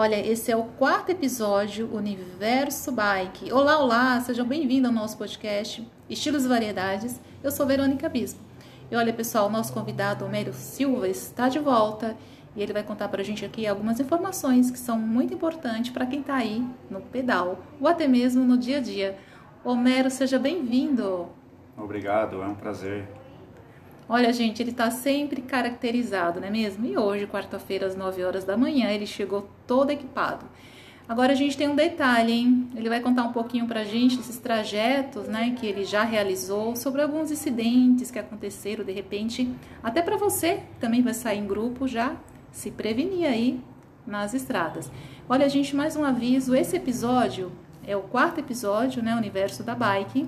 Olha, esse é o quarto episódio Universo Bike. Olá, olá, sejam bem-vindos ao nosso podcast Estilos e Variedades. Eu sou Verônica Bispo. E olha, pessoal, nosso convidado, Homero Silva, está de volta e ele vai contar para a gente aqui algumas informações que são muito importantes para quem está aí no pedal ou até mesmo no dia a dia. Homero, seja bem-vindo. Obrigado, é um prazer Olha, gente, ele está sempre caracterizado, não é mesmo? E hoje, quarta-feira, às 9 horas da manhã, ele chegou todo equipado. Agora a gente tem um detalhe, hein? Ele vai contar um pouquinho pra gente esses trajetos, né, que ele já realizou, sobre alguns incidentes que aconteceram de repente, até para você, que também vai sair em grupo, já se prevenir aí nas estradas. Olha, gente, mais um aviso, esse episódio é o quarto episódio, né, Universo da Bike.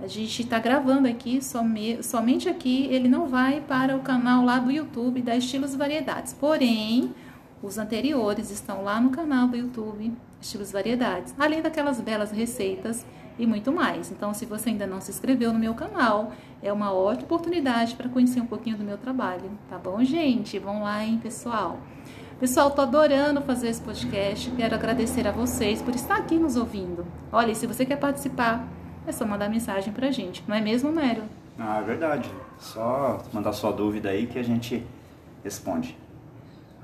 A gente está gravando aqui, some, somente aqui, ele não vai para o canal lá do YouTube da Estilos Variedades. Porém, os anteriores estão lá no canal do YouTube Estilos Variedades, além daquelas belas receitas e muito mais. Então, se você ainda não se inscreveu no meu canal, é uma ótima oportunidade para conhecer um pouquinho do meu trabalho, tá bom, gente? Vão lá, hein, pessoal? Pessoal, tô adorando fazer esse podcast. Quero agradecer a vocês por estar aqui nos ouvindo. Olha, se você quer participar, é só mandar mensagem pra gente, não é mesmo, Mério? Ah, é verdade. Só mandar sua dúvida aí que a gente responde.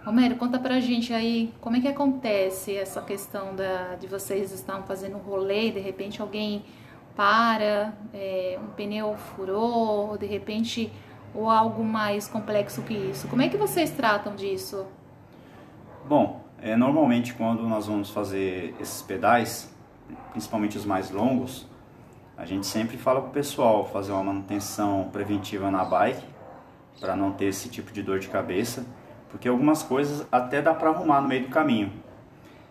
Romero, conta pra gente aí como é que acontece essa questão da, de vocês estarem fazendo um rolê e de repente alguém para, é, um pneu furou, ou de repente, ou algo mais complexo que isso. Como é que vocês tratam disso? Bom, é, normalmente quando nós vamos fazer esses pedais, principalmente os mais longos, a gente sempre fala para o pessoal fazer uma manutenção preventiva na bike para não ter esse tipo de dor de cabeça, porque algumas coisas até dá para arrumar no meio do caminho.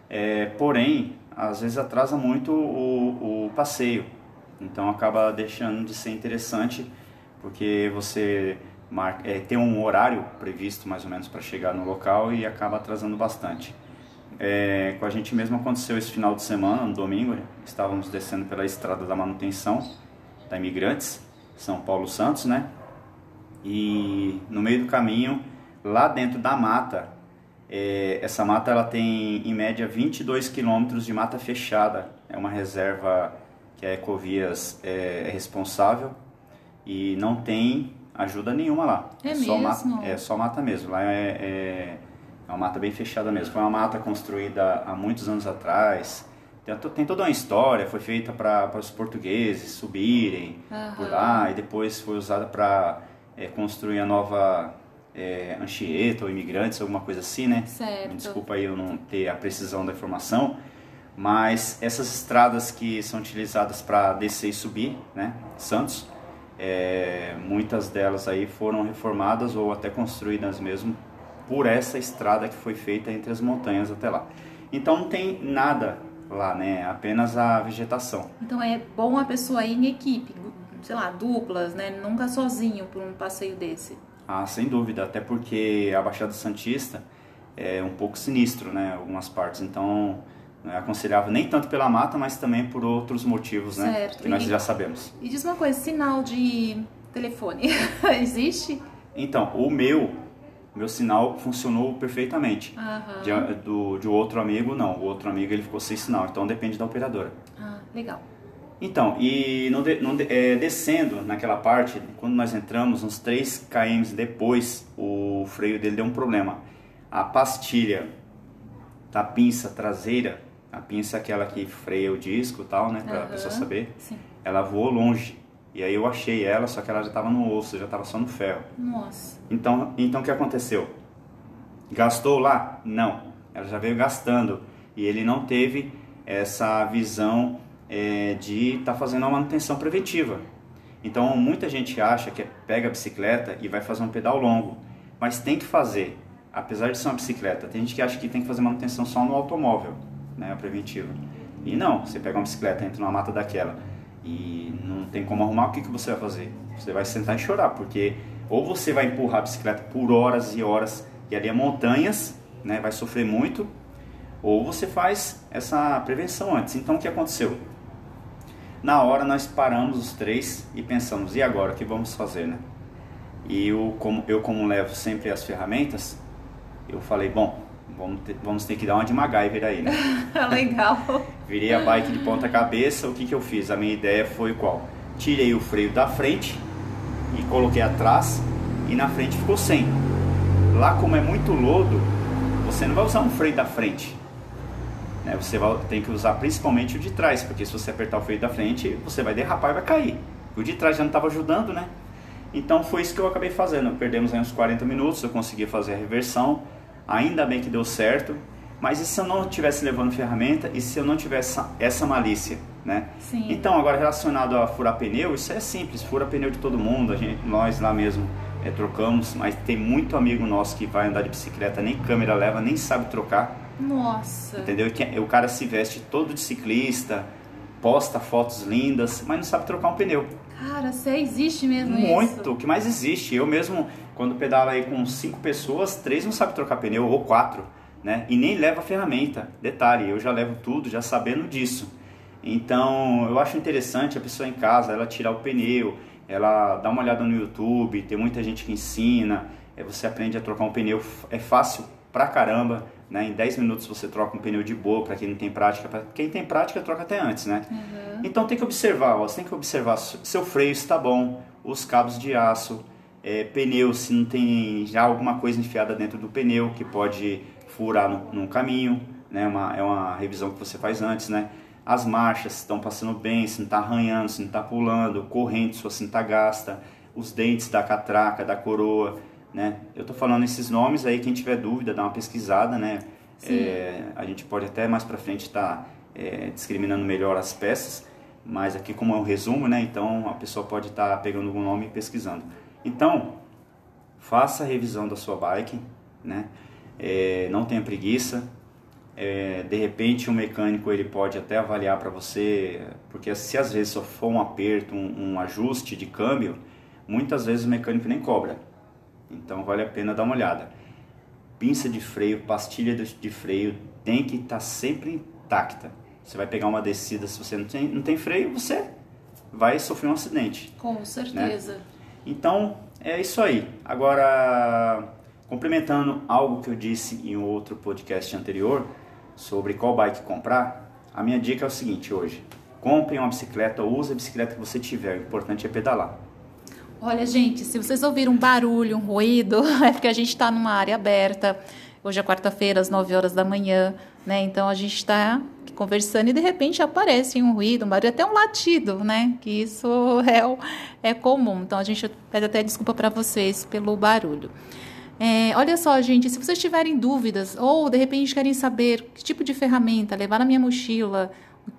É, porém, às vezes atrasa muito o, o passeio, então acaba deixando de ser interessante porque você marca, é, tem um horário previsto mais ou menos para chegar no local e acaba atrasando bastante. É, com a gente mesmo aconteceu esse final de semana, no domingo, estávamos descendo pela estrada da manutenção da Imigrantes, São Paulo Santos, né? E no meio do caminho, lá dentro da mata, é, essa mata ela tem em média 22 quilômetros de mata fechada. É uma reserva que a Ecovias é, é responsável e não tem ajuda nenhuma lá. É, é mesmo? Só mata, é só mata mesmo. Lá é, é uma mata bem fechada mesmo. Foi uma mata construída há muitos anos atrás. Tem, tem toda uma história, foi feita para os portugueses subirem uhum. por lá e depois foi usada para é, construir a nova é, Anchieta ou Imigrantes, alguma coisa assim, né? Certo. Me desculpa aí eu não ter a precisão da informação. Mas essas estradas que são utilizadas para descer e subir, né? Santos, é, muitas delas aí foram reformadas ou até construídas mesmo por essa estrada que foi feita entre as montanhas até lá. Então não tem nada lá, né? Apenas a vegetação. Então é bom a pessoa ir em equipe, sei lá, duplas, né? Nunca sozinho por um passeio desse. Ah, sem dúvida, até porque a Baixada Santista é um pouco sinistro, né? Algumas partes, então não é aconselhável nem tanto pela mata, mas também por outros motivos, né? Certo. Que nós já sabemos. E diz uma coisa, sinal de telefone existe? Então, o meu meu sinal funcionou perfeitamente. Uhum. De, do, de outro amigo, não. O outro amigo ele ficou sem sinal, então depende da operadora. Ah, legal. Então, e no, no, é, descendo naquela parte, quando nós entramos, uns 3 km depois, o freio dele deu um problema. A pastilha da pinça traseira, a pinça é aquela que freia o disco e tal, né, pra uhum. pessoa saber, Sim. ela voou longe. E aí eu achei ela, só que ela já estava no osso, já estava só no ferro. Nossa. Então, então o que aconteceu? Gastou lá? Não. Ela já veio gastando. E ele não teve essa visão é, de estar tá fazendo uma manutenção preventiva. Então muita gente acha que pega a bicicleta e vai fazer um pedal longo. Mas tem que fazer. Apesar de ser uma bicicleta, tem gente que acha que tem que fazer manutenção só no automóvel, né, a preventiva. E não, você pega uma bicicleta, entra numa mata daquela e não tem como arrumar, o que, que você vai fazer? Você vai sentar e chorar, porque ou você vai empurrar a bicicleta por horas e horas e ali é montanhas, né, vai sofrer muito, ou você faz essa prevenção antes. Então o que aconteceu? Na hora nós paramos os três e pensamos, e agora, o que vamos fazer, né? E eu como, eu como levo sempre as ferramentas, eu falei, bom, vamos ter, vamos ter que dar uma de MacGyver aí, né? Legal. Virei a bike de ponta cabeça, o que, que eu fiz? A minha ideia foi qual? Tirei o freio da frente e coloquei atrás e na frente ficou sem. Lá como é muito lodo, você não vai usar um freio da frente. Né? Você vai, tem que usar principalmente o de trás, porque se você apertar o freio da frente, você vai derrapar e vai cair. O de trás já não estava ajudando, né? Então foi isso que eu acabei fazendo. Perdemos aí uns 40 minutos, eu consegui fazer a reversão. Ainda bem que deu certo. Mas e se eu não estivesse levando ferramenta e se eu não tivesse essa, essa malícia, né? Sim. Então, agora relacionado a furar pneu, isso é simples, fura pneu de todo mundo, a gente, nós lá mesmo é, trocamos, mas tem muito amigo nosso que vai andar de bicicleta, nem câmera leva, nem sabe trocar. Nossa. Entendeu? O cara se veste todo de ciclista, posta fotos lindas, mas não sabe trocar um pneu. Cara, você existe mesmo Muito, isso? o que mais existe. Eu mesmo, quando pedalo aí com cinco pessoas, três não sabem trocar pneu, ou quatro, né? E nem leva ferramenta. Detalhe, eu já levo tudo, já sabendo disso. Então, eu acho interessante a pessoa em casa, ela tirar o pneu, ela dá uma olhada no YouTube, tem muita gente que ensina, é, você aprende a trocar um pneu, é fácil pra caramba, né? Em 10 minutos você troca um pneu de boa, para quem não tem prática, para quem tem prática troca até antes, né? Uhum. Então tem que observar, ó, você tem que observar seu freio está bom, os cabos de aço, é, pneu se não tem já alguma coisa enfiada dentro do pneu que pode furar no, no caminho, né? Uma, é uma revisão que você faz antes, né? As marchas estão passando bem, se não está arranhando, se não está pulando, corrente não está gasta, os dentes da catraca, da coroa, né? Eu estou falando esses nomes aí, quem tiver dúvida, dá uma pesquisada, né? É, a gente pode até mais para frente estar tá, é, discriminando melhor as peças, mas aqui como é um resumo, né? Então a pessoa pode estar tá pegando algum nome e pesquisando. Então, faça a revisão da sua bike, né? É, não tenha preguiça. É, de repente o mecânico ele pode até avaliar para você, porque se às vezes só for um aperto, um, um ajuste de câmbio, muitas vezes o mecânico nem cobra. Então vale a pena dar uma olhada. Pinça de freio, pastilha de freio tem que estar tá sempre intacta. Você vai pegar uma descida, se você não tem, não tem freio, você vai sofrer um acidente. Com certeza. Né? Então é isso aí. Agora, complementando algo que eu disse em outro podcast anterior sobre qual bike comprar, a minha dica é o seguinte hoje. Compre uma bicicleta ou use a bicicleta que você tiver. O importante é pedalar. Olha, gente, se vocês ouviram um barulho, um ruído, é porque a gente está numa área aberta. Hoje é quarta-feira, às 9 horas da manhã, né? Então a gente está conversando e de repente aparece um ruído, um barulho, até um latido, né? Que isso é, é comum. Então a gente pede até desculpa para vocês pelo barulho. É, olha só, gente, se vocês tiverem dúvidas ou de repente querem saber que tipo de ferramenta levar na minha mochila,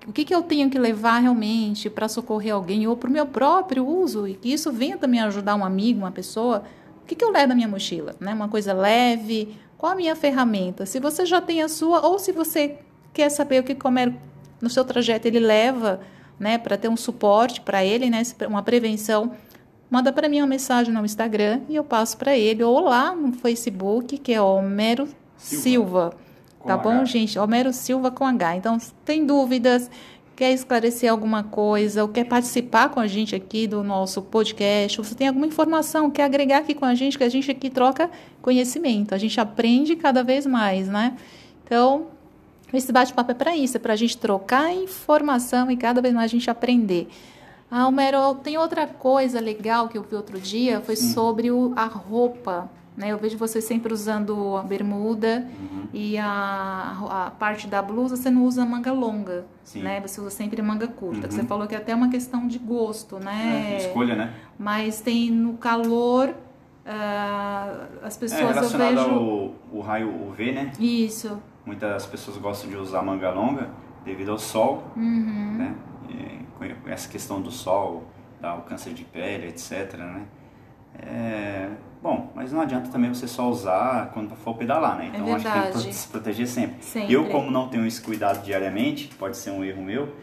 o que, que eu tenho que levar realmente para socorrer alguém ou para o meu próprio uso e que isso venha também ajudar um amigo, uma pessoa, o que, que eu levo na minha mochila? Né? Uma coisa leve, qual a minha ferramenta? Se você já tem a sua ou se você quer saber o que comer no seu trajeto ele leva, né, para ter um suporte para ele, né, uma prevenção, manda para mim uma mensagem no Instagram e eu passo para ele ou lá no Facebook, que é Homero Silva. Silva tá H. bom, gente? Homero Silva com H. Então, tem dúvidas, quer esclarecer alguma coisa, ou quer participar com a gente aqui do nosso podcast, ou você tem alguma informação, quer agregar aqui com a gente, que a gente aqui troca conhecimento, a gente aprende cada vez mais, né? Então, esse bate-papo é para isso, é para a gente trocar informação e cada vez mais a gente aprender. Ah, Homero, tem outra coisa legal que eu vi outro dia, foi sobre o, a roupa né? Eu vejo você sempre usando a bermuda uhum. e a, a parte da blusa você não usa manga longa, Sim. né? Você usa sempre manga curta. Uhum. Você falou que é até uma questão de gosto, né? É, escolha, né? Mas tem no calor uh, as pessoas é, relacionado eu vejo ao o raio UV, né? Isso. Muitas pessoas gostam de usar manga longa devido ao sol, uhum. né? E, com essa questão do sol, dá o câncer de pele, etc, né? É, bom, mas não adianta também você só usar quando for pedalar, né? É então é acho que tem que se proteger sempre. sempre. Eu, como não tenho esse cuidado diariamente, pode ser um erro meu,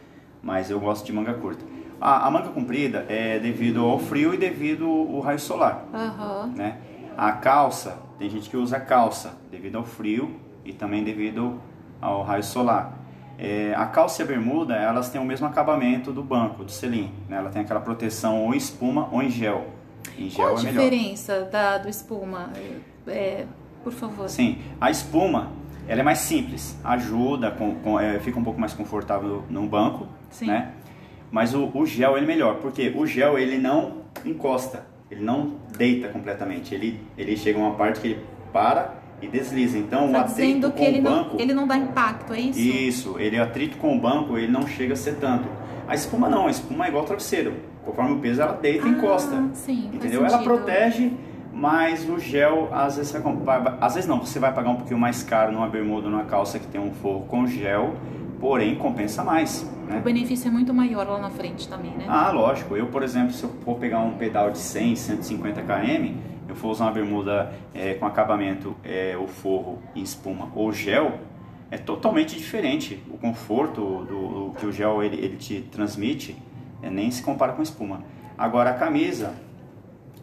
mas eu gosto de manga curta. A, a manga comprida é devido ao frio e devido ao raio solar. Uhum. Né? A calça, tem gente que usa calça devido ao frio e também devido ao raio solar. É, a calça e a bermuda, elas têm o mesmo acabamento do banco, do selim. Né? Ela tem aquela proteção ou em espuma ou em gel. Em gel Qual a é diferença da, do espuma? É, por favor. Sim, a espuma ela é mais simples, ajuda, com, com, é, fica um pouco mais confortável no banco, Sim. né? Mas o, o gel ele é melhor, porque o gel ele não encosta, ele não deita completamente, ele, ele chega a uma parte que ele para e desliza. Então tá o atrito com ele o banco... Não, ele não dá impacto, é isso? Isso, ele atrito com o banco, ele não chega a ser tanto. A espuma não, a espuma é igual travesseiro. Conforme o peso ela deita e ah, encosta. Sim, entendeu? Ela protege mas o gel, às vezes você vai, às vezes não, você vai pagar um pouquinho mais caro numa bermuda, numa calça que tem um forro com gel, porém compensa mais. Né? O benefício é muito maior lá na frente também, né? Ah, lógico. Eu, por exemplo, se eu for pegar um pedal de 100, 150 km, eu for usar uma bermuda é, com acabamento, é, forro em espuma ou gel, é totalmente diferente. O conforto do, do que o gel ele, ele te transmite é, nem se compara com espuma. Agora a camisa,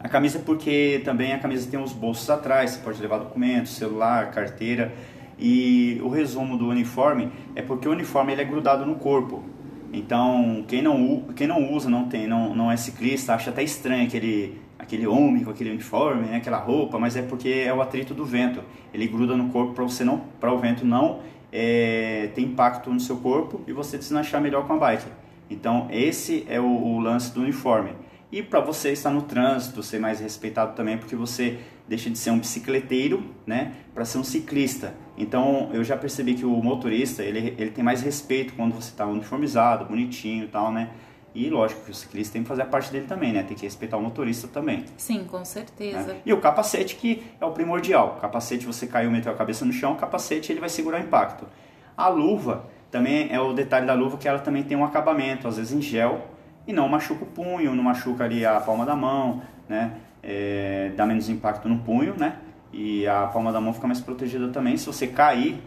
a camisa é porque também a camisa tem os bolsos atrás, você pode levar documentos, celular, carteira. E o resumo do uniforme é porque o uniforme ele é grudado no corpo. Então, quem não, quem não usa, não tem, não, não é ciclista, acha até estranho aquele, aquele homem com aquele uniforme, né, aquela roupa, mas é porque é o atrito do vento. Ele gruda no corpo para você não, para o vento não é, ter impacto no seu corpo e você deslanchar melhor com a bike. Então, esse é o, o lance do uniforme. E para você estar no trânsito, ser mais respeitado também, porque você deixa de ser um bicicleteiro, né, para ser um ciclista. Então, eu já percebi que o motorista, ele, ele tem mais respeito quando você está uniformizado, bonitinho e tal, né? E lógico que o ciclista tem que fazer a parte dele também, né? Tem que respeitar o motorista também. Sim, com certeza. Né? E o capacete que é o primordial. O capacete, você caiu, meteu a cabeça no chão, o capacete ele vai segurar o impacto. A luva também é o detalhe da luva que ela também tem um acabamento, às vezes em gel, e não machuca o punho, não machuca ali a palma da mão, né? É, dá menos impacto no punho, né? E a palma da mão fica mais protegida também. Se você cair,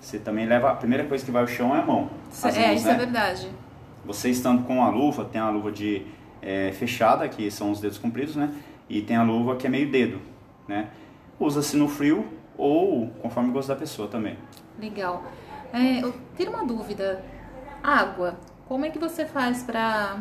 você também leva. A primeira coisa que vai ao chão é a mão. é, mãos, isso é né? é verdade. Você estando com a luva, tem a luva de é, fechada, que são os dedos compridos, né? E tem a luva que é meio dedo, né? Usa-se no frio ou conforme o gosto da pessoa também. Legal. É, eu tenho uma dúvida. Água. Como é que você faz para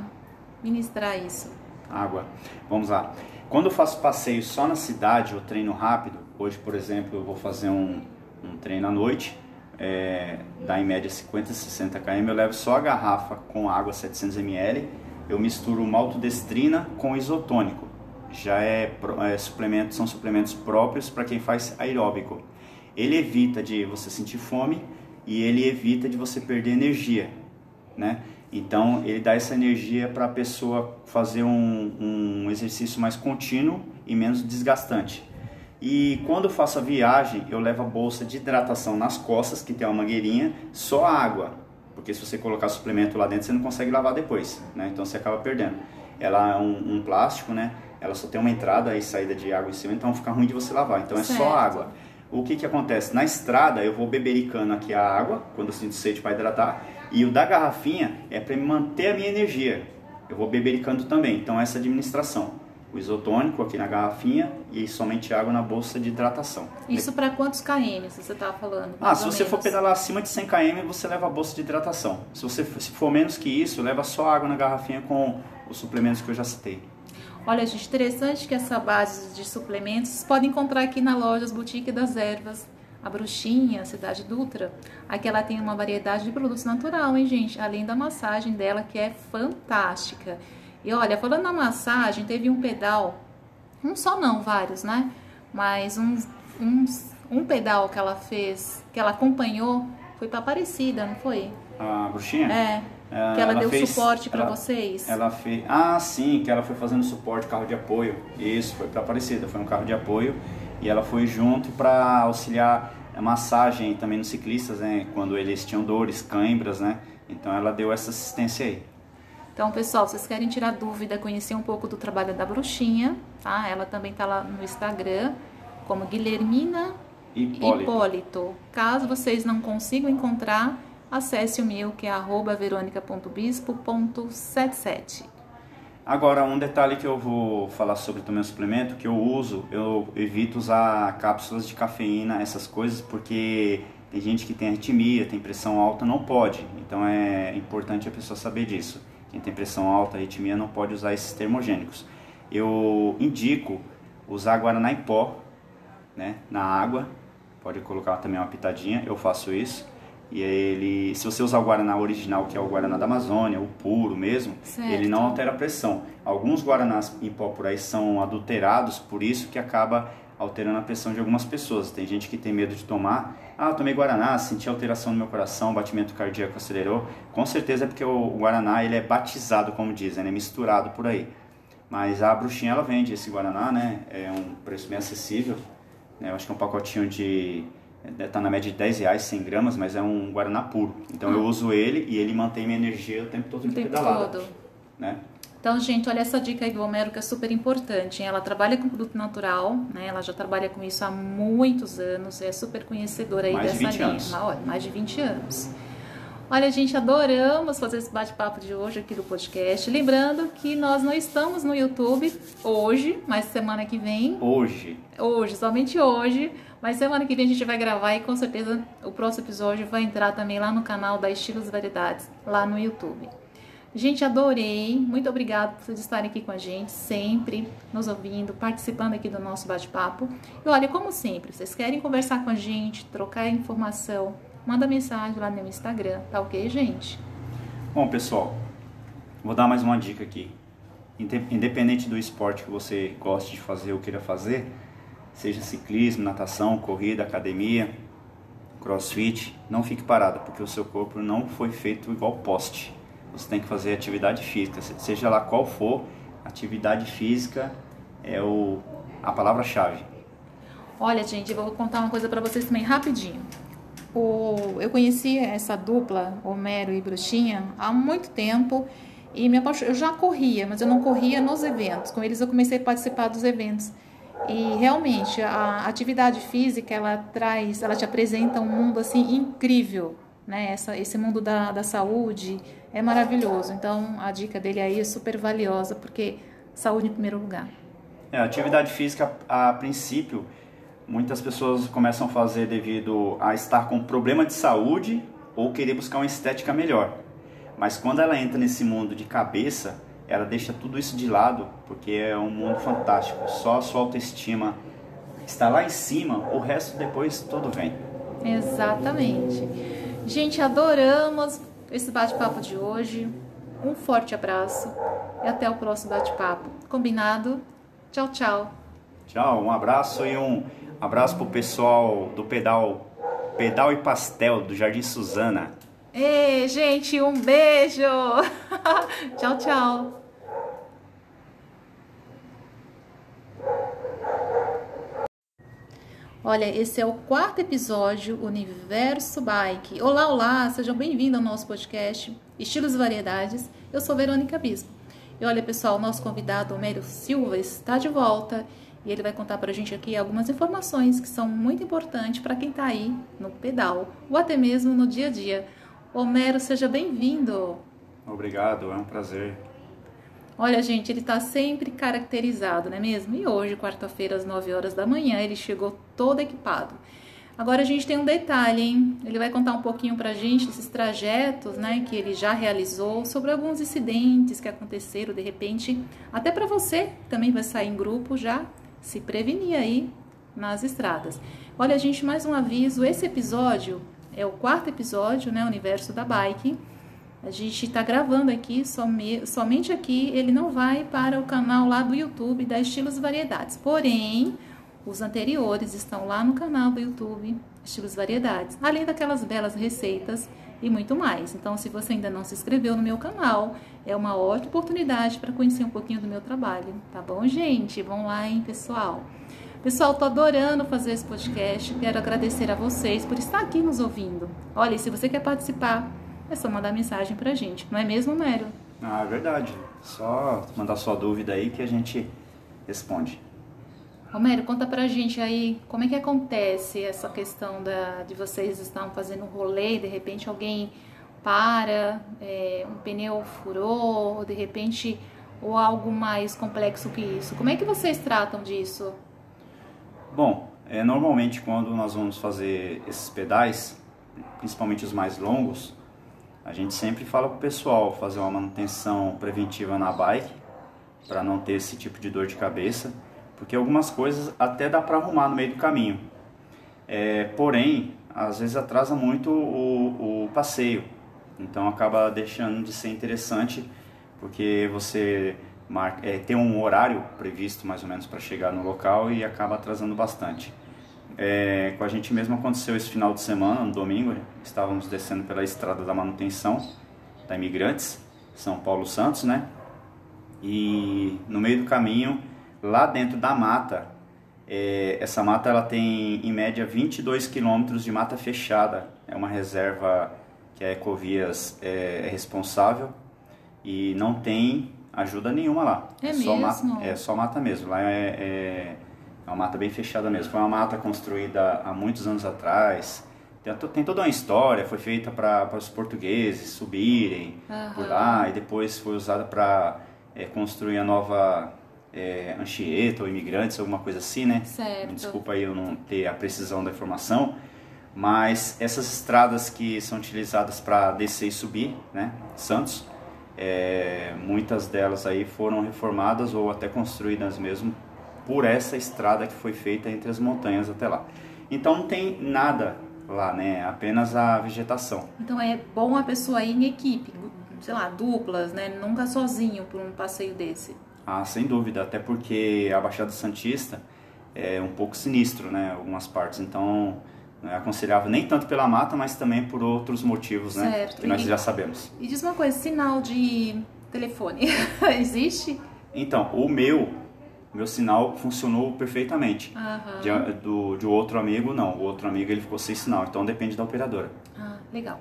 ministrar isso? Água. Vamos lá. Quando eu faço passeio só na cidade ou treino rápido, hoje, por exemplo, eu vou fazer um, um treino à noite, é, dá em média 50, 60 km, eu levo só a garrafa com água 700 ml, eu misturo maltodestrina com isotônico. Já é, é são suplementos próprios para quem faz aeróbico. Ele evita de você sentir fome e ele evita de você perder energia, né? Então, ele dá essa energia para a pessoa fazer um, um exercício mais contínuo e menos desgastante. E quando eu faço a viagem, eu levo a bolsa de hidratação nas costas, que tem uma mangueirinha, só água. Porque se você colocar suplemento lá dentro, você não consegue lavar depois, né? Então você acaba perdendo. Ela é um, um plástico, né? Ela só tem uma entrada e saída de água em cima, então fica ruim de você lavar. Então é certo. só água. O que que acontece? Na estrada, eu vou bebericando aqui a água, quando eu sinto sede para hidratar, e o da garrafinha é para manter a minha energia. Eu vou bebericando também. Então essa administração. O isotônico aqui na garrafinha e somente água na bolsa de hidratação. Isso para quantos km você estava falando? Ah, se você menos? for pedalar acima de 100 km, você leva a bolsa de hidratação. Se você se for menos que isso, leva só água na garrafinha com os suplementos que eu já citei. Olha, gente, interessante que essa base de suplementos vocês podem encontrar aqui na loja Boutique das Ervas a Bruxinha, Cidade Dutra, aqui ela tem uma variedade de produtos natural, hein, gente? Além da massagem dela, que é fantástica. E olha, falando na massagem, teve um pedal, um só não, vários, né? Mas um, um, um pedal que ela fez, que ela acompanhou, foi para Aparecida, não foi? A Bruxinha? É. É, que ela, ela deu fez, suporte para vocês. Ela fez. Ah, sim, que ela foi fazendo suporte, carro de apoio. Isso, foi para Aparecida, foi um carro de apoio e ela foi junto para auxiliar a massagem também nos ciclistas, né, quando eles tinham dores, cãibras, né? Então ela deu essa assistência aí. Então, pessoal, vocês querem tirar dúvida, conhecer um pouco do trabalho da bruxinha, tá? Ela também tá lá no Instagram como Guilhermina Hipólito. Hipólito. Caso vocês não consigam encontrar, acesse o meu que é veronica.bispo.77. Agora, um detalhe que eu vou falar sobre também o suplemento, que eu uso, eu evito usar cápsulas de cafeína, essas coisas, porque tem gente que tem arritmia, tem pressão alta, não pode. Então é importante a pessoa saber disso. Quem tem pressão alta, arritmia, não pode usar esses termogênicos. Eu indico usar Guaraná em pó, né, na água, pode colocar também uma pitadinha, eu faço isso. E ele, se você usar o guaraná original, que é o guaraná da Amazônia, o puro mesmo, Certo. ele não altera a pressão. Alguns guaranás em pó por aí são adulterados, por isso que acaba alterando a pressão de algumas pessoas. Tem gente que tem medo de tomar. Ah, tomei guaraná, senti alteração no meu coração, batimento cardíaco acelerou. Com certeza é porque o guaraná ele é batizado, como dizem, é misturado por aí. Mas a bruxinha ela vende esse guaraná, né? É um preço bem acessível. Né? Eu acho que é um pacotinho de está na média de 10 reais, 100 gramas, mas é um Guaraná puro. Então eu uso ele e ele mantém minha energia o tempo todo O de tempo pedalada. todo. Né? Então, gente, olha essa dica aí do Homero que é super importante. hein? Ela trabalha com produto natural, né? Ela já trabalha com isso há muitos anos, é super conhecedora aí Mais de dessa 20 linha. anos. Olha, mais de 20 anos. Olha, gente, adoramos fazer esse bate-papo de hoje aqui do podcast. Lembrando que nós não estamos no YouTube hoje, mas semana que vem Hoje, hoje, somente hoje. Mas semana que vem a gente vai gravar e com certeza o próximo episódio vai entrar também lá no canal da Estilos e Variedades, lá no YouTube. Gente, adorei. Muito obrigada por vocês estarem aqui com a gente, sempre nos ouvindo, participando aqui do nosso bate-papo. E olha, como sempre, vocês querem conversar com a gente, trocar informação, manda mensagem lá no Instagram, tá ok, gente? Bom, pessoal, vou dar mais uma dica aqui. Inde- Independente do esporte que você goste de fazer ou queira fazer, seja ciclismo, natação, corrida, academia, crossfit, não fique parado, porque o seu corpo não foi feito igual poste. Você tem que fazer atividade física, se- seja lá qual for, atividade física é o, a palavra-chave. Olha, gente, eu vou contar uma coisa pra vocês também rapidinho. O, eu conheci essa dupla, Homero e Bruxinha, há muito tempo e me eu já corria, mas eu não corria nos eventos. Com eles eu comecei a participar dos eventos. E realmente a atividade física ela traz, ela te apresenta um mundo assim incrível, né? Essa, esse mundo da, da saúde é maravilhoso. Então a dica dele aí é super valiosa porque saúde em primeiro lugar. É, atividade física, a princípio, muitas pessoas começam a fazer devido a estar com problema de saúde ou querer buscar uma estética melhor. Mas quando ela entra nesse mundo de cabeça, ela deixa tudo isso de lado, porque é um mundo fantástico. Só a sua autoestima está lá em cima, o resto depois tudo vem. Exatamente. Gente, adoramos esse bate-papo de hoje. Um forte abraço e até o próximo bate-papo. Combinado? Tchau, tchau. Tchau, um abraço e um abraço pro pessoal do pedal Pedal e Pastel do Jardim Suzana. Ei, gente, um beijo. tchau, tchau. Olha, esse é o quarto episódio Universo Bike. Olá, olá, sejam bem-vindos ao nosso podcast Estilos e Variedades. Eu sou Verônica Bispo. E olha, pessoal, nosso convidado Homero Silva está de volta e ele vai contar para a gente aqui algumas informações que são muito importantes para quem está aí no pedal ou até mesmo no dia a dia. Homero, seja bem-vindo. Obrigado, é um prazer. Olha, gente, ele tá sempre caracterizado, não é mesmo? E hoje, quarta-feira, às 9 horas da manhã, ele chegou todo equipado. Agora a gente tem um detalhe, hein? Ele vai contar um pouquinho pra gente desses trajetos, né, que ele já realizou, sobre alguns incidentes que aconteceram de repente, até para você que também vai sair em grupo já se prevenir aí nas estradas. Olha, gente, mais um aviso, esse episódio é o quarto episódio, né, Universo da Bike. A gente está gravando aqui, some, somente aqui, ele não vai para o canal lá do YouTube da Estilos Variedades. Porém, os anteriores estão lá no canal do YouTube Estilos Variedades, além daquelas belas receitas e muito mais. Então, se você ainda não se inscreveu no meu canal, é uma ótima oportunidade para conhecer um pouquinho do meu trabalho, tá bom, gente? Vão lá, hein, pessoal? Pessoal, tô adorando fazer esse podcast. Quero agradecer a vocês por estar aqui nos ouvindo. Olha, se você quer participar, é só mandar mensagem pra gente, não é mesmo, Mério? Ah, é verdade. Só mandar sua dúvida aí que a gente responde. Romero, conta pra gente aí como é que acontece essa questão da, de vocês estão fazendo um rolê, de repente alguém para, é, um pneu furou, ou de repente, ou algo mais complexo que isso. Como é que vocês tratam disso? Bom, é, normalmente quando nós vamos fazer esses pedais, principalmente os mais longos, a gente sempre fala pro pessoal fazer uma manutenção preventiva na bike para não ter esse tipo de dor de cabeça, porque algumas coisas até dá para arrumar no meio do caminho. É, porém, às vezes atrasa muito o, o passeio. Então acaba deixando de ser interessante porque você marca, é, tem um horário previsto mais ou menos para chegar no local e acaba atrasando bastante. É, com a gente mesmo aconteceu esse final de semana, no domingo, estávamos descendo pela estrada da manutenção da Imigrantes, São Paulo Santos, né? E no meio do caminho, lá dentro da mata, é, essa mata ela tem em média 22 quilômetros de mata fechada. É uma reserva que a Ecovias é, é responsável e não tem ajuda nenhuma lá. É, é mesmo? Mata, é só mata mesmo. Lá é, é, é uma mata bem fechada mesmo. Foi uma mata construída há muitos anos atrás. Tem, tem toda uma história, foi feita para os portugueses subirem Aham. por lá e depois foi usada para é, construir a nova é, Anchieta ou Imigrantes, alguma coisa assim, né? Certo. Me desculpa aí eu não ter a precisão da informação, mas essas estradas que são utilizadas para descer e subir, né? Santos, é, muitas delas aí foram reformadas ou até construídas mesmo por essa estrada que foi feita entre as montanhas até lá. Então não tem nada lá, né? Apenas a vegetação. Então é bom a pessoa ir em equipe, sei lá, duplas, né? Nunca sozinho por um passeio desse. Ah, sem dúvida, até porque a Baixada Santista é um pouco sinistro, né? Algumas partes, então não é aconselhável nem tanto pela mata, mas também por outros motivos, né? Certo. Que nós E- já sabemos. E diz uma coisa, sinal de telefone existe? Então, o meu, meu sinal funcionou perfeitamente. Aham. De, do, de outro amigo, não. O outro amigo ele ficou sem sinal, então depende da operadora. Ah, legal.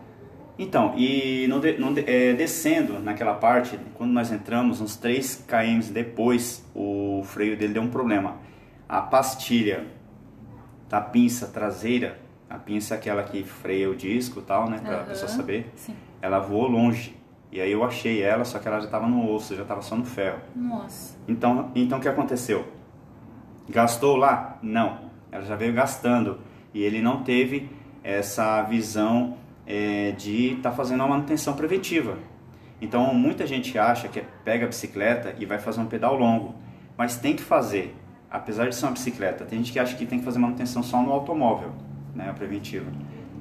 Então, e no no é, descendo naquela parte, quando nós entramos, uns 3 km depois, o freio dele deu um problema. A pastilha da pinça traseira, a pinça é aquela que freia o disco e tal, né, pra Aham. pessoa saber, Sim. ela voou longe. E aí eu achei ela, só que ela já estava no osso, já estava só no ferro. Nossa. Então, então o que aconteceu? Gastou lá? Não. Ela já veio gastando. E ele não teve essa visão é, de estar fazendo uma manutenção preventiva. Então, muita gente acha que pega a bicicleta e vai fazer um pedal longo. Mas tem que fazer. Apesar de ser uma bicicleta, tem gente que acha que tem que fazer manutenção só no automóvel, né, a preventiva.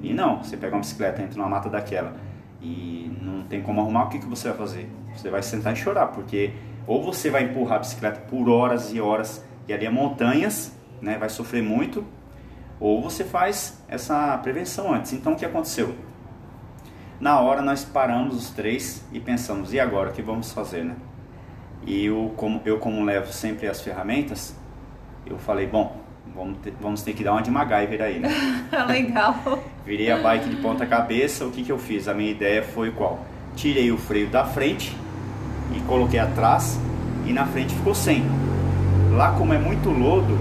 E não, você pega uma bicicleta, entra numa mata daquela e não tem como arrumar, o que, que você vai fazer? Você vai sentar e chorar, porque ou você vai empurrar a bicicleta por horas e horas, e ali é montanhas, né, vai sofrer muito, ou você faz essa prevenção antes. Então o que aconteceu? Na hora nós paramos os três e pensamos, e agora o que vamos fazer, né? E eu como, eu como levo sempre as ferramentas, eu falei, bom, vamos ter, vamos ter que dar uma de MacGyver aí, né? legal. Virei a bike de ponta cabeça, o que, que eu fiz? A minha ideia foi qual? Tirei o freio da frente e coloquei atrás e na frente ficou sem. Lá como é muito lodo,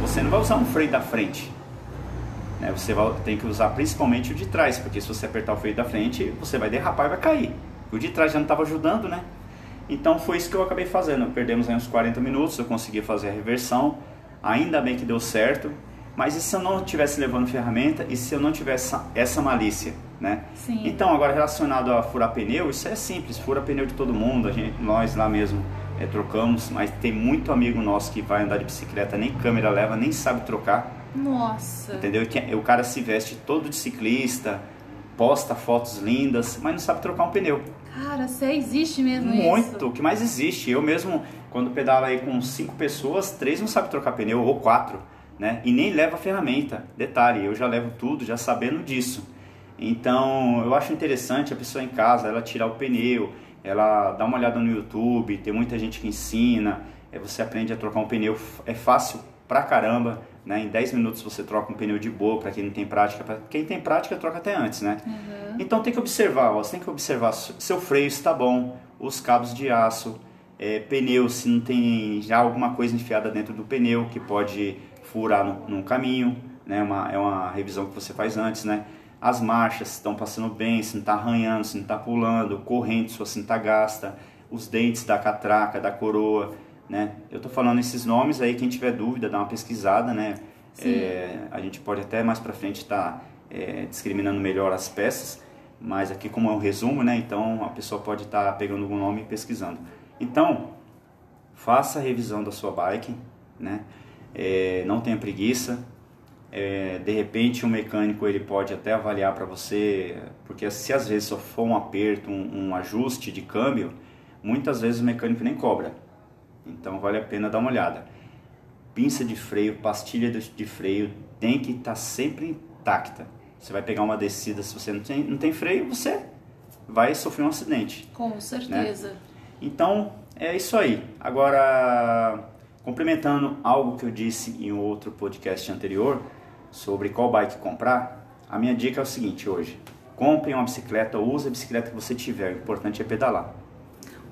você não vai usar um freio da frente. Né? Você vai, tem que usar principalmente o de trás, porque se você apertar o freio da frente, você vai derrapar e vai cair. O de trás já não estava ajudando, né? Então foi isso que eu acabei fazendo. Perdemos aí uns 40 minutos, eu consegui fazer a reversão. Ainda bem que deu certo. Mas e se eu não estivesse levando ferramenta e se eu não tivesse essa, malícia, né? Sim. Então, agora relacionado a furar pneu, isso é simples, fura pneu de todo mundo, a gente, nós lá mesmo é, trocamos, mas tem muito amigo nosso que vai andar de bicicleta, nem câmera leva, nem sabe trocar, Nossa. entendeu? Que- O cara se veste todo de ciclista, posta fotos lindas, mas não sabe trocar um pneu. Cara, você existe mesmo Muito, isso? o que mais existe. Eu mesmo, quando pedalo aí com cinco pessoas, três não sabem trocar pneu, ou quatro, né? E nem leva ferramenta. Detalhe, eu já levo tudo, já sabendo disso. Então, eu acho interessante a pessoa em casa, ela tirar o pneu, ela dá uma olhada no YouTube, tem muita gente que ensina, é, você aprende a trocar um pneu, é fácil pra caramba, né? Em 10 minutos você troca um pneu de boa, para quem não tem prática, para quem tem prática troca até antes, né? Então tem que observar, ó, você tem que observar se seu freio está bom, os cabos de aço, é, pneu, se não tem já alguma coisa enfiada dentro do pneu que pode furar no, no caminho, né? Uma, é uma revisão que você faz antes, né? As marchas se estão passando bem, se não está arranhando, se não está pulando, corrente, não está gasta, os dentes da catraca, da coroa, né? Eu tô falando esses nomes aí, quem tiver dúvida, dá uma pesquisada, né? É, a gente pode até mais para frente estar discriminando melhor as peças, mas aqui como é um resumo, né? Então a pessoa pode estar pegando algum nome e pesquisando. Então, faça a revisão da sua bike, né? É, não tenha preguiça, É, de repente o mecânico ele pode até avaliar para você, porque se às vezes só for um aperto, um, um, ajuste de câmbio, muitas vezes o mecânico nem cobra. Então vale a pena dar uma olhada. Pinça de freio, pastilha de freio tem que estar tá sempre intacta. Você vai pegar uma descida, se você não tem, não tem freio, você vai sofrer um acidente. Com né? certeza. Né? Então é isso aí. Agora, complementando algo que eu disse em outro podcast anterior, sobre qual bike comprar, a minha dica é o seguinte hoje. Compre uma bicicleta ou use a bicicleta que você tiver. O importante é pedalar.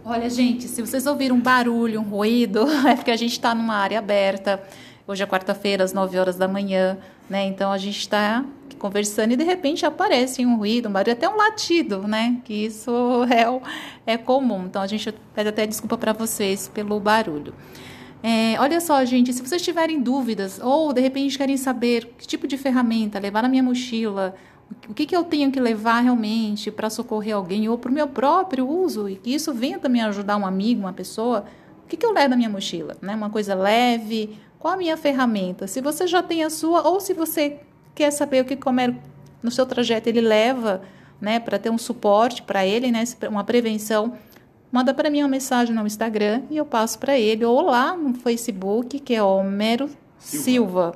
Olha, gente, se vocês ouviram um barulho, um ruído, é porque a gente está numa área aberta. Hoje é quarta-feira, às 9 horas da manhã, né? Então a gente está conversando e de repente aparece um ruído, um barulho, até um latido, né? Que isso é, é comum. Então a gente pede até desculpa para vocês pelo barulho. É, olha só, gente, se vocês tiverem dúvidas ou de repente querem saber que tipo de ferramenta levar na minha mochila, o que, que eu tenho que levar realmente para socorrer alguém ou para o meu próprio uso e que isso venha também ajudar um amigo, uma pessoa, o que, que eu levo na minha mochila? Né? Uma coisa leve, qual a minha ferramenta? Se você já tem a sua ou se você quer saber o que comer no seu trajeto ele leva, né, para ter um suporte para ele, né, uma prevenção, manda para mim uma mensagem no Instagram e eu passo para ele, ou lá no Facebook, que é Homero Silva. Silva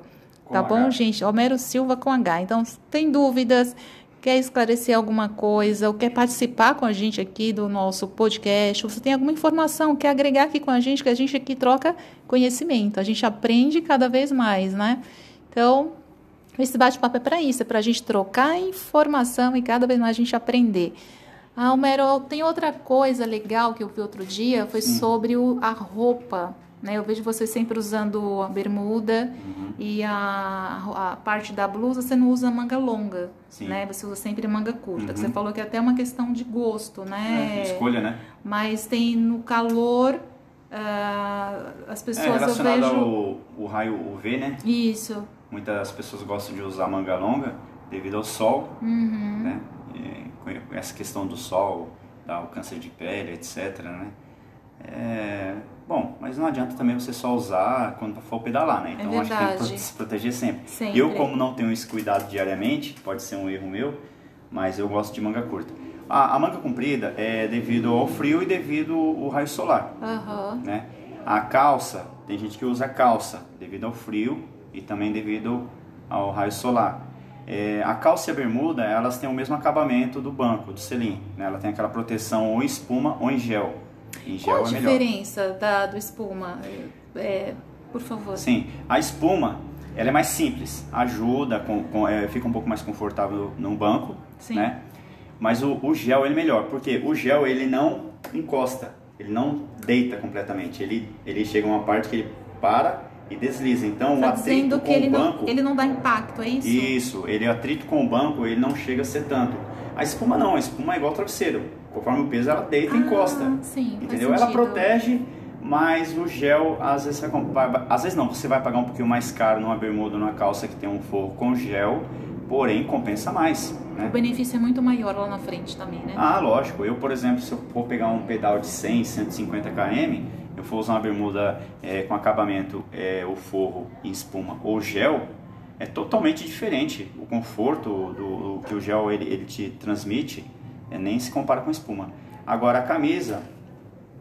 tá bom, H. gente? Homero Silva com H. Então, tem dúvidas, quer esclarecer alguma coisa, ou quer participar com a gente aqui do nosso podcast, ou você tem alguma informação, quer agregar aqui com a gente, que a gente aqui troca conhecimento, a gente aprende cada vez mais, né? Então, esse bate-papo é para isso, é para a gente trocar informação e cada vez mais a gente aprender. Ah, Homero, tem outra coisa legal que eu vi outro dia, foi hum. sobre o, a roupa. Né? Eu vejo você sempre usando a bermuda uhum. e a, a parte da blusa você não usa manga longa, Sim. né? Você usa sempre manga curta. Uhum. Você falou que é até uma questão de gosto, né? É, escolha, né? Mas tem no calor uh, as pessoas é, eu vejo ao, o raio UV, né? Isso. Muitas pessoas gostam de usar manga longa devido ao sol, uhum. né? com essa questão do sol, tá, o câncer de pele, etc. Né? É, bom, mas não adianta também você só usar quando for pedalar, né? É então é acho que tem que se proteger sempre. sempre. Eu, como não tenho esse cuidado diariamente, pode ser um erro meu, mas eu gosto de manga curta. A, a manga comprida é devido ao frio e devido ao raio solar. Uhum. Né? A calça, tem gente que usa calça devido ao frio e também devido ao raio solar. É, a calça e a bermuda, elas têm o mesmo acabamento do banco, do selim. Né? Ela tem aquela proteção ou em espuma ou em gel. Em gel Qual a é diferença da, do espuma? É, por favor. Sim, a espuma, ela é mais simples. Ajuda, com, com, é, fica um pouco mais confortável no banco, Sim. né? Mas o, o gel ele é melhor, porque o gel ele não encosta, ele não deita completamente. Ele, ele chega a uma parte que ele para e desliza. Então, tá o atrito com ele o banco... Não, ele não dá impacto, é isso? Isso, ele é atrito com o banco, ele não chega a ser tanto. A espuma não, a espuma é igual travesseiro. Conforme o peso, ela deita ah, e encosta. Sim, entendeu? Ela protege, mas o gel, às vezes, vai, às vezes não, você vai pagar um pouquinho mais caro numa bermuda ou numa calça que tem um forro com gel, porém compensa mais. Né? O benefício é muito maior lá na frente também, né? Ah, lógico. Eu, por exemplo, se eu for pegar um pedal de 100, 150 km, eu for usar uma bermuda é, com acabamento, é, o forro em espuma ou gel, é totalmente diferente. O conforto do, do que o gel ele, ele te transmite é, nem se compara com espuma. Agora a camisa,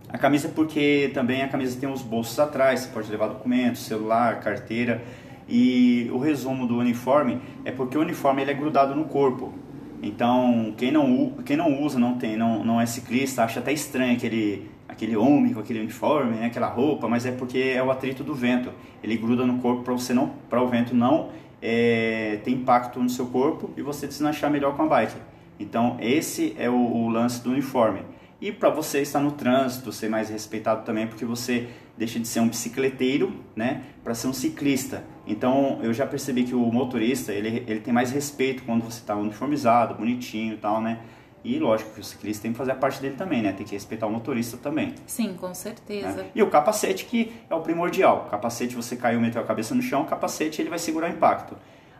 a camisa é porque também a camisa tem os bolsos atrás, você pode levar documentos, celular, carteira. E o resumo do uniforme é porque o uniforme ele é grudado no corpo. Então, quem não, quem não usa, não tem, não, não é ciclista, acha até estranho aquele aquele homem com aquele uniforme, né, aquela roupa, mas é porque é o atrito do vento. Ele gruda no corpo para você não, para o vento não é, ter impacto no seu corpo e você deslanchar melhor com a bike. Então esse é o, o lance do uniforme. E para você estar no trânsito, ser mais respeitado também, porque você deixa de ser um bicicleteiro, né, para ser um ciclista. Então eu já percebi que o motorista ele, ele tem mais respeito quando você está uniformizado, bonitinho, e tal, né? E lógico que o ciclista tem que fazer a parte dele também, né? Tem que respeitar o motorista também. Sim, com certeza. Né? E o capacete que é o primordial. O capacete, você caiu, meteu a cabeça no chão, o capacete ele vai segurar o impacto.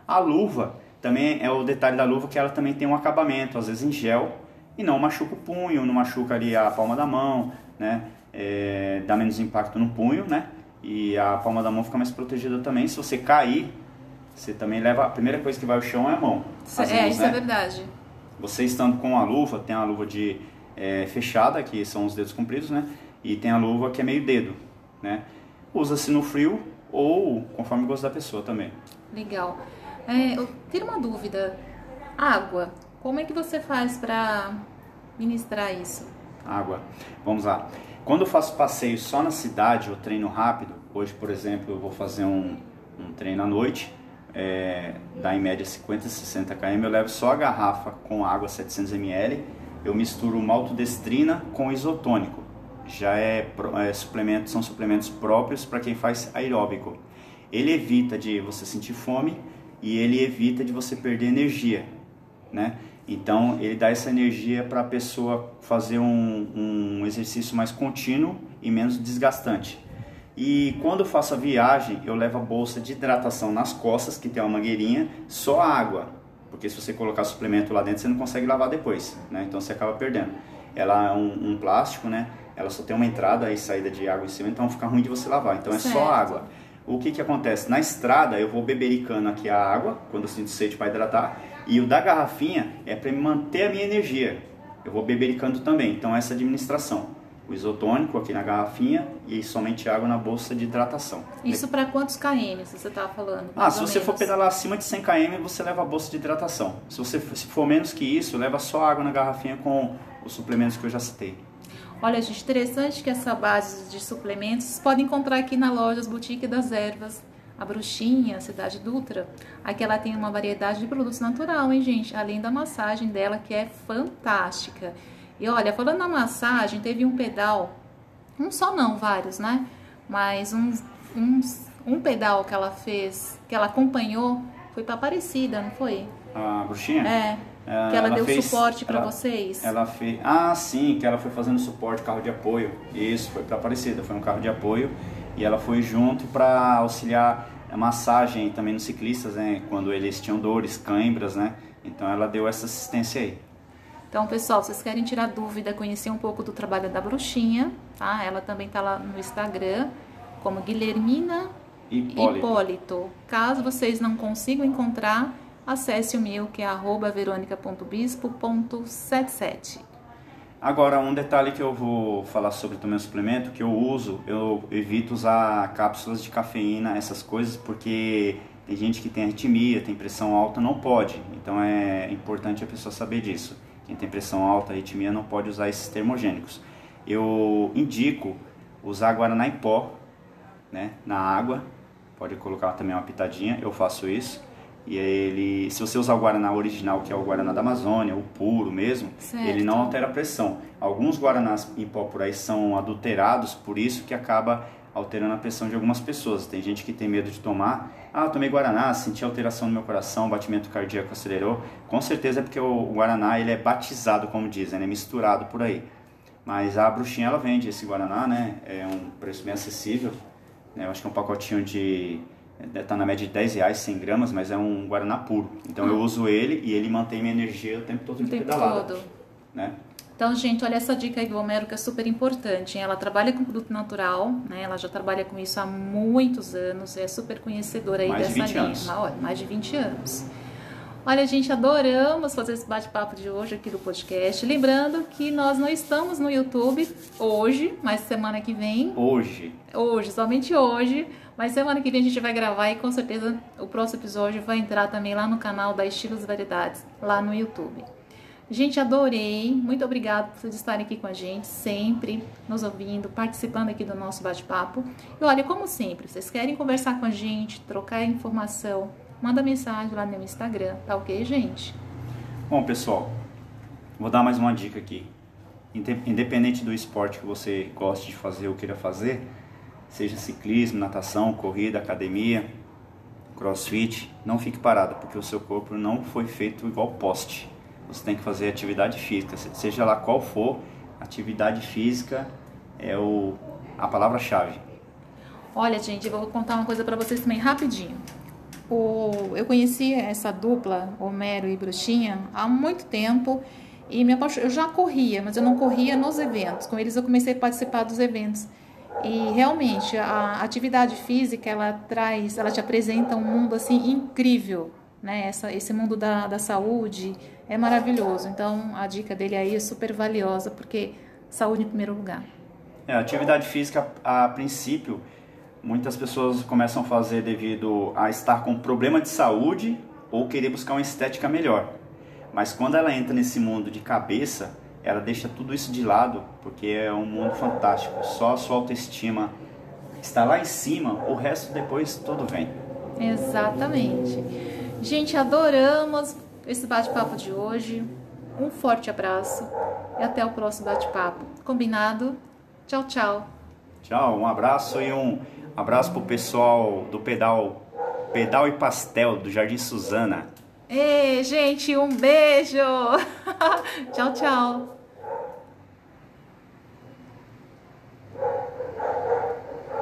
A luva também é o detalhe da luva que ela também tem um acabamento, às vezes em gel, e não machuca o punho, não machuca ali a palma da mão, né? É, dá menos impacto no punho, né? E a palma da mão fica mais protegida também. Se você cair, você também leva. A primeira coisa que vai ao chão é a mão. é, mãos, isso é né? é verdade. Você estando com a luva, tem a luva de é, fechada, que são os dedos compridos, né? E tem a luva que é meio dedo, né? Usa-se no frio ou conforme o gosto da pessoa também. Legal. É, eu tenho uma dúvida. Água. Como é que você faz para ministrar isso? Água. Vamos lá. Quando eu faço passeio só na cidade ou treino rápido, hoje, por exemplo, eu vou fazer um, um treino à noite, é, dá em média 50, 60 km, eu levo só a garrafa com água 700 ml, eu misturo maltodestrina com isotônico. Já é, é suplemento, são suplementos próprios para quem faz aeróbico. Ele evita de você sentir fome e ele evita de você perder energia, né? Então ele dá essa energia para a pessoa fazer um, um exercício mais contínuo e menos desgastante. E quando eu faço a viagem, eu levo a bolsa de hidratação nas costas, que tem uma mangueirinha, só água. Porque se você colocar suplemento lá dentro, você não consegue lavar depois, né? Então você acaba perdendo. Ela é um, um plástico, né? Ela só tem uma entrada e saída de água em cima, então fica ruim de você lavar. Então é certo. só água. O que que acontece? Na estrada eu vou bebericando aqui a água, quando eu sinto sede para hidratar, e o da garrafinha é para manter a minha energia. Eu vou bebericando também, então essa administração o isotônico aqui na garrafinha e somente água na bolsa de hidratação. Isso para quantos km você estava falando? Ah, se você menos? for pedalar acima de 100 km, você leva a bolsa de hidratação. Se você se for menos que isso, leva só água na garrafinha com os suplementos que eu já citei. Olha, gente, interessante que essa base de suplementos vocês podem encontrar aqui na loja Boutique das Ervas, a Bruxinha, Cidade Dutra. Aqui ela tem uma variedade de produtos natural, hein, gente? Além da massagem dela, que é fantástica. E olha, falando na massagem, teve um pedal, um só não, vários, né? Mas um, um, um pedal que ela fez, que ela acompanhou, foi para Aparecida, não foi? A bruxinha? É. é que ela, ela deu fez, suporte para vocês. Ela fez. Ah, sim, que ela foi fazendo suporte, carro de apoio. Isso, foi para Aparecida, foi um carro de apoio e ela foi junto para auxiliar a massagem também nos ciclistas, né? Quando eles tinham dores, cãibras, né? Então ela deu essa assistência aí. Então, pessoal, vocês querem tirar dúvida, conhecer um pouco do trabalho da bruxinha, tá? Ela também tá lá no Instagram, como Guilhermina Hipólito. Hipólito. Caso vocês não consigam encontrar, acesse o meu, que é veronica.bispo.77. Agora, um detalhe que eu vou falar sobre também o suplemento, que eu uso, eu evito usar cápsulas de cafeína, essas coisas, porque tem gente que tem arritmia, tem pressão alta, não pode. Então é importante a pessoa saber disso. Quem tem pressão alta, arritmia, não pode usar esses termogênicos. Eu indico usar Guaraná em pó, né, na água. Pode colocar também uma pitadinha, eu faço isso. E ele, se você usar o Guaraná original, que é o Guaraná da Amazônia, o puro mesmo, certo. ele não altera a pressão. Alguns Guaranás em pó por aí são adulterados, por isso que acaba alterando a pressão de algumas pessoas. Tem gente que tem medo de tomar. Ah, tomei Guaraná, senti alteração no meu coração, batimento cardíaco acelerou. Com certeza é porque o Guaraná ele é batizado, como dizem, é né? misturado por aí. Mas a bruxinha ela vende esse Guaraná, né? É um preço bem acessível. Né? Eu acho que é um pacotinho de. Está na média de 10 reais, 100 gramas, mas é um Guaraná puro. Então eu hum. uso ele e ele mantém minha energia o tempo todo de pedalada. Todo. Né? Então, gente, olha essa dica aí do Homero que é super importante. Ela trabalha com produto natural, né? Ela já trabalha com isso há muitos anos, é super conhecedora aí mais dessa de linha. Olha, mais de 20 anos. Olha, gente, adoramos fazer esse bate-papo de hoje aqui do podcast. Lembrando que nós não estamos no YouTube hoje, mas semana que vem. Hoje. Hoje, somente hoje. Mas semana que vem a gente vai gravar e com certeza o próximo episódio vai entrar também lá no canal da Estilos Variedades, lá no YouTube. Gente, adorei. Muito obrigada por vocês estarem aqui com a gente, sempre nos ouvindo, participando aqui do nosso bate-papo. E olha, como sempre, vocês querem conversar com a gente, trocar informação, manda mensagem lá no meu Instagram, tá ok, gente? Bom, pessoal, vou dar mais uma dica aqui. Independente do esporte que você goste de fazer ou queira fazer, seja ciclismo, natação, corrida, academia, crossfit, não fique parado, porque o seu corpo não foi feito igual poste você tem que fazer atividade física, seja lá qual for, atividade física é o, a palavra-chave. Olha, gente, eu vou contar uma coisa para vocês também rapidinho. O, eu conheci essa dupla, Homero e Bruxinha, há muito tempo e me apaixon... eu já corria, mas eu não corria nos eventos. Com eles eu comecei a participar dos eventos. E realmente a atividade física ela traz, ela te apresenta um mundo assim incrível, né? Essa, esse mundo da, da saúde é maravilhoso. Então a dica dele aí é super valiosa porque saúde em primeiro lugar. É, atividade física a princípio muitas pessoas começam a fazer devido a estar com problema de saúde ou querer buscar uma estética melhor. Mas quando ela entra nesse mundo de cabeça, ela deixa tudo isso de lado, porque é um mundo fantástico. Só a sua autoestima está lá em cima, o resto depois tudo vem. Exatamente. Gente, adoramos esse bate-papo de hoje. Um forte abraço e até o próximo bate-papo. Combinado? Tchau, tchau. Tchau, um abraço e um abraço pro pessoal do pedal Pedal e Pastel do Jardim Suzana. Ei, gente, um beijo! tchau, tchau!